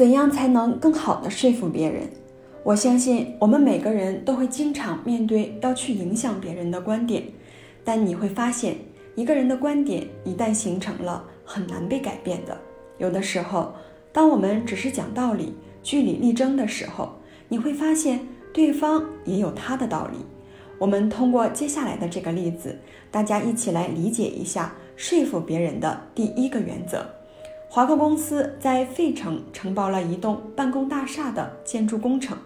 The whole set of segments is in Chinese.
怎样才能更好的说服别人？我相信我们每个人都会经常面对要去影响别人的观点，但你会发现，一个人的观点一旦形成了，很难被改变的。有的时候，当我们只是讲道理、据理力争的时候，你会发现对方也有他的道理。我们通过接下来的这个例子，大家一起来理解一下说服别人的第一个原则。华克公司在费城承包了一栋办公大厦的建筑工程，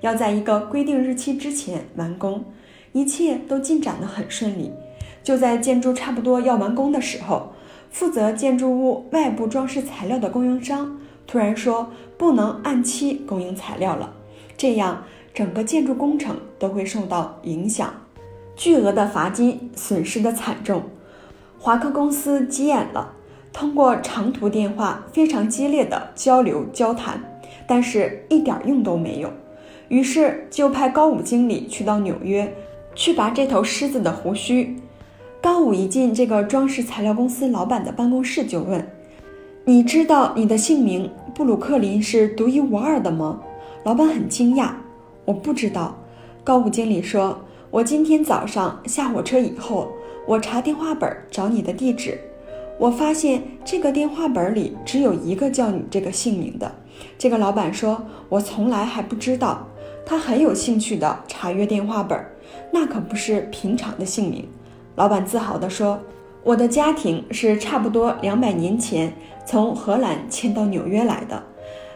要在一个规定日期之前完工，一切都进展得很顺利。就在建筑差不多要完工的时候，负责建筑物外部装饰材料的供应商突然说不能按期供应材料了，这样整个建筑工程都会受到影响，巨额的罚金损失的惨重，华克公司急眼了。通过长途电话非常激烈的交流交谈，但是一点用都没有。于是就派高武经理去到纽约，去拔这头狮子的胡须。高武一进这个装饰材料公司老板的办公室，就问：“你知道你的姓名布鲁克林是独一无二的吗？”老板很惊讶：“我不知道。”高武经理说：“我今天早上下火车以后，我查电话本找你的地址。”我发现这个电话本里只有一个叫你这个姓名的。这个老板说：“我从来还不知道。”他很有兴趣地查阅电话本，那可不是平常的姓名。老板自豪地说：“我的家庭是差不多两百年前从荷兰迁到纽约来的。”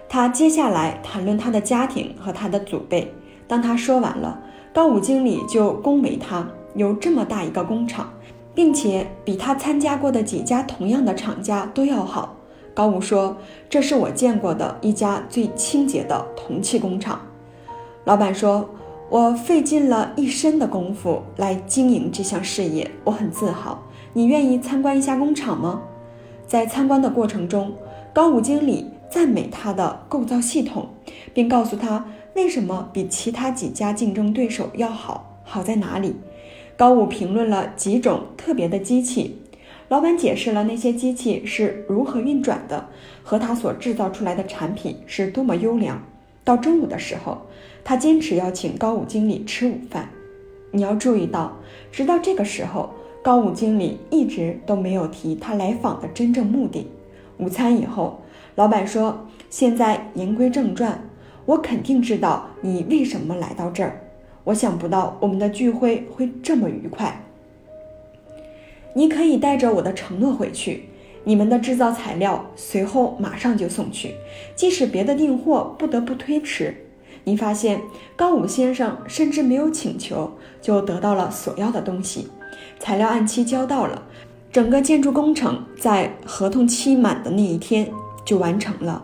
他接下来谈论他的家庭和他的祖辈。当他说完了，高武经理就恭维他有这么大一个工厂。并且比他参加过的几家同样的厂家都要好。高武说：“这是我见过的一家最清洁的铜器工厂。”老板说：“我费尽了一身的功夫来经营这项事业，我很自豪。你愿意参观一下工厂吗？”在参观的过程中，高武经理赞美他的构造系统，并告诉他为什么比其他几家竞争对手要好，好在哪里。高武评论了几种特别的机器，老板解释了那些机器是如何运转的，和他所制造出来的产品是多么优良。到中午的时候，他坚持要请高武经理吃午饭。你要注意到，直到这个时候，高武经理一直都没有提他来访的真正目的。午餐以后，老板说：“现在言归正传，我肯定知道你为什么来到这儿。”我想不到我们的聚会会这么愉快。你可以带着我的承诺回去，你们的制造材料随后马上就送去，即使别的订货不得不推迟。你发现高武先生甚至没有请求就得到了所要的东西，材料按期交到了，整个建筑工程在合同期满的那一天就完成了。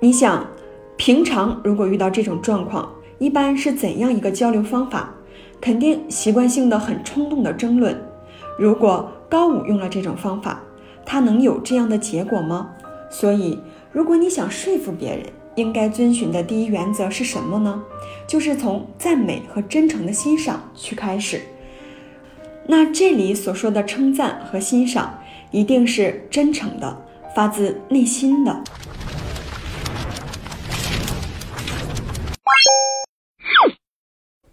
你想，平常如果遇到这种状况？一般是怎样一个交流方法？肯定习惯性的很冲动的争论。如果高武用了这种方法，他能有这样的结果吗？所以，如果你想说服别人，应该遵循的第一原则是什么呢？就是从赞美和真诚的欣赏去开始。那这里所说的称赞和欣赏，一定是真诚的，发自内心的。